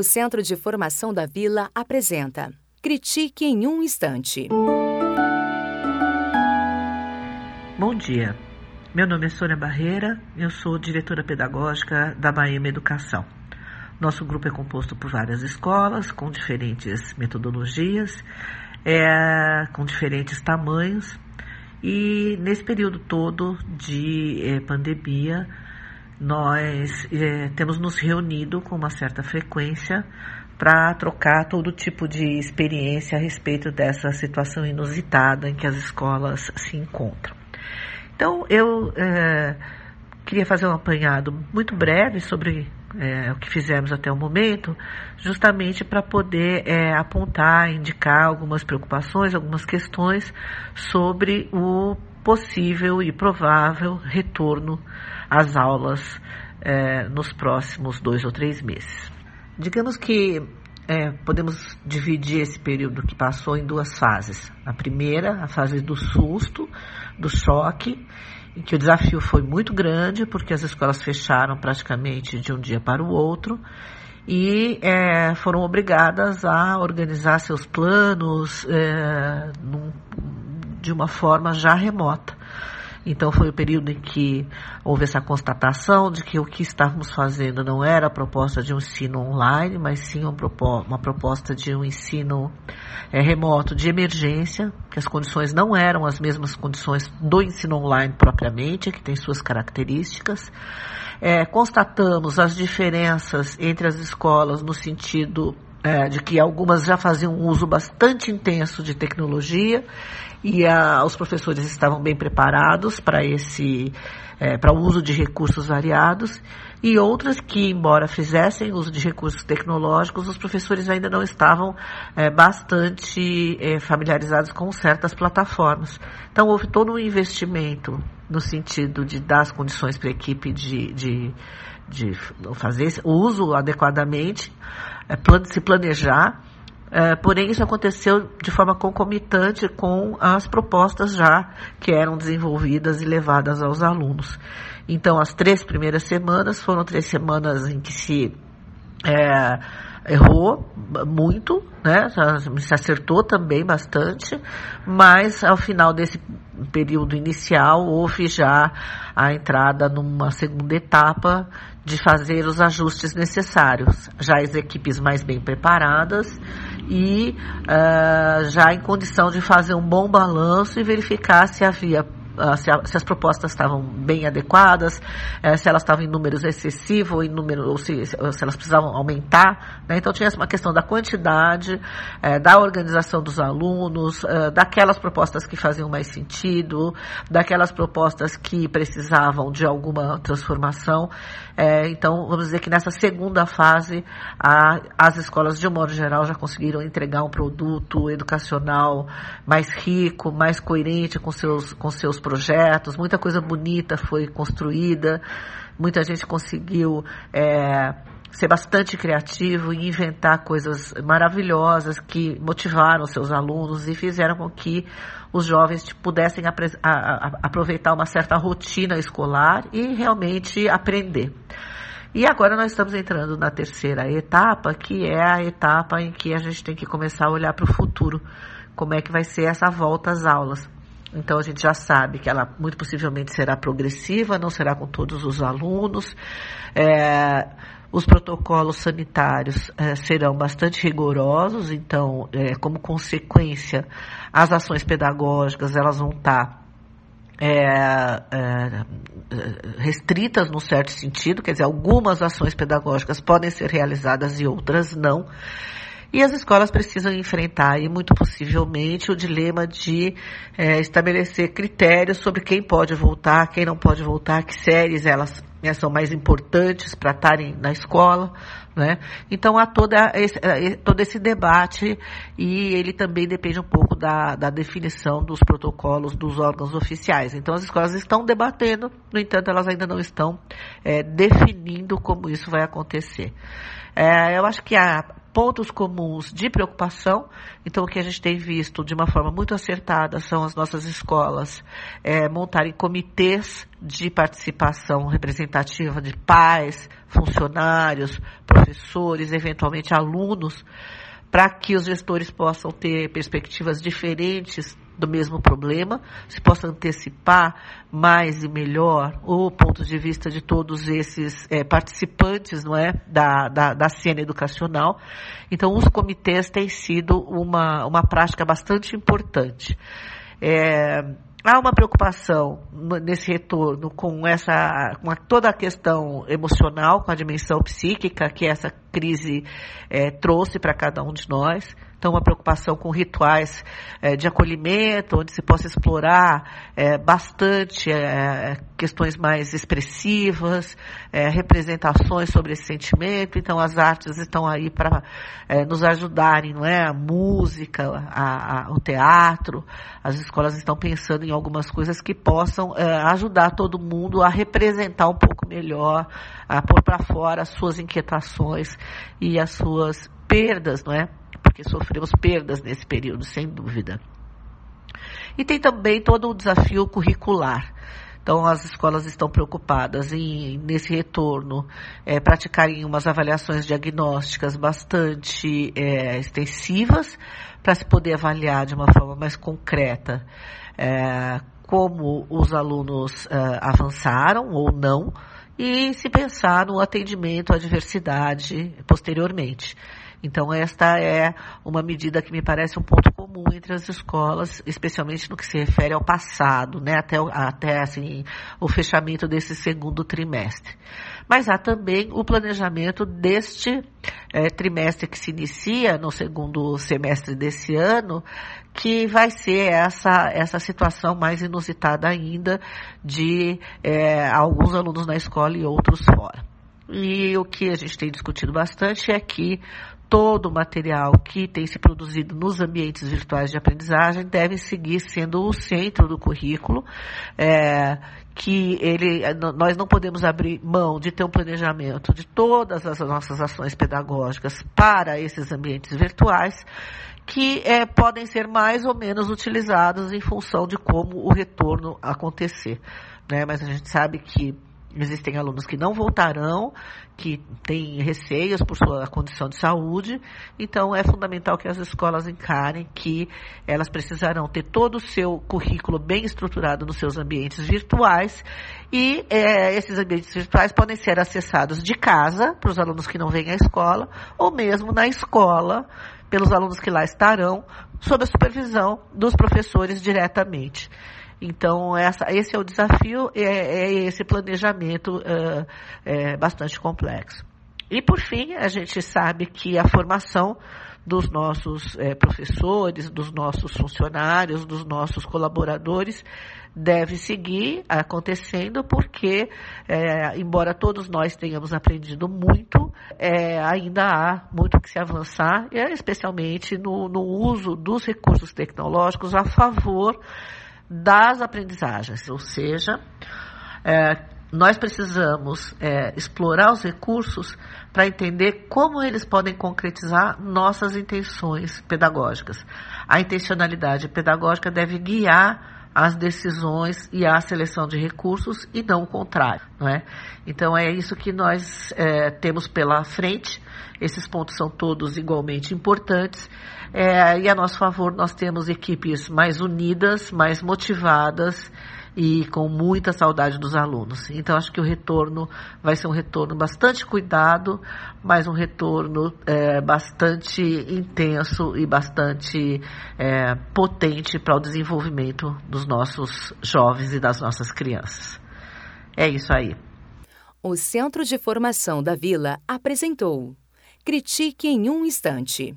O Centro de Formação da Vila apresenta Critique em um Instante. Bom dia. Meu nome é Sônia Barreira, eu sou diretora pedagógica da Bahia Educação. Nosso grupo é composto por várias escolas com diferentes metodologias, é, com diferentes tamanhos, e nesse período todo de é, pandemia, nós é, temos nos reunido com uma certa frequência para trocar todo tipo de experiência a respeito dessa situação inusitada em que as escolas se encontram. Então, eu é, queria fazer um apanhado muito breve sobre é, o que fizemos até o momento, justamente para poder é, apontar, indicar algumas preocupações, algumas questões sobre o possível e provável retorno às aulas é, nos próximos dois ou três meses. Digamos que é, podemos dividir esse período que passou em duas fases. A primeira, a fase do susto, do choque, em que o desafio foi muito grande, porque as escolas fecharam praticamente de um dia para o outro e é, foram obrigadas a organizar seus planos é, num, de uma forma já remota. Então foi o período em que houve essa constatação de que o que estávamos fazendo não era a proposta de um ensino online, mas sim uma proposta de um ensino é, remoto de emergência, que as condições não eram as mesmas condições do ensino online propriamente, que tem suas características. É, constatamos as diferenças entre as escolas no sentido é, de que algumas já faziam um uso bastante intenso de tecnologia e a, os professores estavam bem preparados para esse é, para o uso de recursos variados e outras que, embora fizessem uso de recursos tecnológicos, os professores ainda não estavam é, bastante é, familiarizados com certas plataformas. Então houve todo um investimento no sentido de dar as condições para a equipe de, de, de fazer o uso adequadamente, é, se planejar é, porém, isso aconteceu de forma concomitante com as propostas já que eram desenvolvidas e levadas aos alunos. Então, as três primeiras semanas foram três semanas em que se é, errou muito, né? Se acertou também bastante, mas ao final desse período inicial houve já a entrada numa segunda etapa de fazer os ajustes necessários. Já as equipes mais bem preparadas e uh, já em condição de fazer um bom balanço e verificar se havia se, a, se, as propostas estavam bem adequadas, eh, se elas estavam em números excessivos ou em número, ou se, se elas precisavam aumentar. Né? Então tinha uma questão da quantidade, eh, da organização dos alunos, eh, daquelas propostas que faziam mais sentido, daquelas propostas que precisavam de alguma transformação. então, vamos dizer que nessa segunda fase, a, as escolas, de um modo geral, já conseguiram entregar um produto educacional mais rico, mais coerente com seus, com seus projetos, muita coisa bonita foi construída, muita gente conseguiu é, ser bastante criativo e inventar coisas maravilhosas que motivaram seus alunos e fizeram com que os jovens pudessem a, a, aproveitar uma certa rotina escolar e realmente aprender. E agora nós estamos entrando na terceira etapa, que é a etapa em que a gente tem que começar a olhar para o futuro, como é que vai ser essa volta às aulas. Então a gente já sabe que ela muito possivelmente será progressiva, não será com todos os alunos. É, os protocolos sanitários é, serão bastante rigorosos, então, é, como consequência, as ações pedagógicas elas vão estar é, é, restritas num certo sentido, quer dizer, algumas ações pedagógicas podem ser realizadas e outras não. E as escolas precisam enfrentar, e muito possivelmente, o dilema de é, estabelecer critérios sobre quem pode voltar, quem não pode voltar, que séries elas né, são mais importantes para estarem na escola. Né? Então há toda esse, é, todo esse debate e ele também depende um pouco da, da definição dos protocolos dos órgãos oficiais. Então as escolas estão debatendo, no entanto elas ainda não estão é, definindo como isso vai acontecer. É, eu acho que a pontos comuns de preocupação. Então, o que a gente tem visto de uma forma muito acertada são as nossas escolas é, montarem comitês de participação representativa de pais, funcionários, professores, eventualmente alunos, para que os gestores possam ter perspectivas diferentes do mesmo problema, se possa antecipar mais e melhor o ponto de vista de todos esses é, participantes não é, da, da, da cena educacional. Então, os comitês têm sido uma, uma prática bastante importante. É, há uma preocupação nesse retorno com essa, com a, toda a questão emocional, com a dimensão psíquica que essa crise é, trouxe para cada um de nós. Então, uma preocupação com rituais é, de acolhimento, onde se possa explorar é, bastante é, questões mais expressivas, representações sobre esse sentimento. Então, as artes estão aí para nos ajudarem, não é? A música, a, a, o teatro. As escolas estão pensando em algumas coisas que possam ajudar todo mundo a representar um pouco melhor, a pôr para fora as suas inquietações e as suas perdas, não é? Porque sofremos perdas nesse período, sem dúvida. E tem também todo o desafio curricular. Então, as escolas estão preocupadas em, nesse retorno, é, praticarem umas avaliações diagnósticas bastante é, extensivas, para se poder avaliar de uma forma mais concreta é, como os alunos é, avançaram ou não, e se pensar no atendimento à diversidade posteriormente. Então, esta é uma medida que me parece um ponto comum entre as escolas, especialmente no que se refere ao passado, né, até, até assim, o fechamento desse segundo trimestre. Mas há também o planejamento deste é, trimestre que se inicia no segundo semestre desse ano, que vai ser essa, essa situação mais inusitada ainda de é, alguns alunos na escola e outros fora. E o que a gente tem discutido bastante é que todo o material que tem se produzido nos ambientes virtuais de aprendizagem deve seguir sendo o centro do currículo, é, que ele, nós não podemos abrir mão de ter um planejamento de todas as nossas ações pedagógicas para esses ambientes virtuais, que é, podem ser mais ou menos utilizados em função de como o retorno acontecer. Né? Mas a gente sabe que Existem alunos que não voltarão, que têm receios por sua condição de saúde, então é fundamental que as escolas encarem que elas precisarão ter todo o seu currículo bem estruturado nos seus ambientes virtuais e é, esses ambientes virtuais podem ser acessados de casa, para os alunos que não vêm à escola, ou mesmo na escola, pelos alunos que lá estarão, sob a supervisão dos professores diretamente. Então, essa, esse é o desafio, é, é esse planejamento é, é bastante complexo. E, por fim, a gente sabe que a formação dos nossos é, professores, dos nossos funcionários, dos nossos colaboradores deve seguir acontecendo, porque, é, embora todos nós tenhamos aprendido muito, é, ainda há muito que se avançar, especialmente no, no uso dos recursos tecnológicos a favor das aprendizagens, ou seja, é, nós precisamos é, explorar os recursos para entender como eles podem concretizar nossas intenções pedagógicas. A intencionalidade pedagógica deve guiar as decisões e a seleção de recursos e não o contrário, não é? Então é isso que nós é, temos pela frente. Esses pontos são todos igualmente importantes é, e a nosso favor nós temos equipes mais unidas, mais motivadas e com muita saudade dos alunos. Então, acho que o retorno vai ser um retorno bastante cuidado, mas um retorno é, bastante intenso e bastante é, potente para o desenvolvimento dos nossos jovens e das nossas crianças. É isso aí. O Centro de Formação da Vila apresentou Critique em um Instante.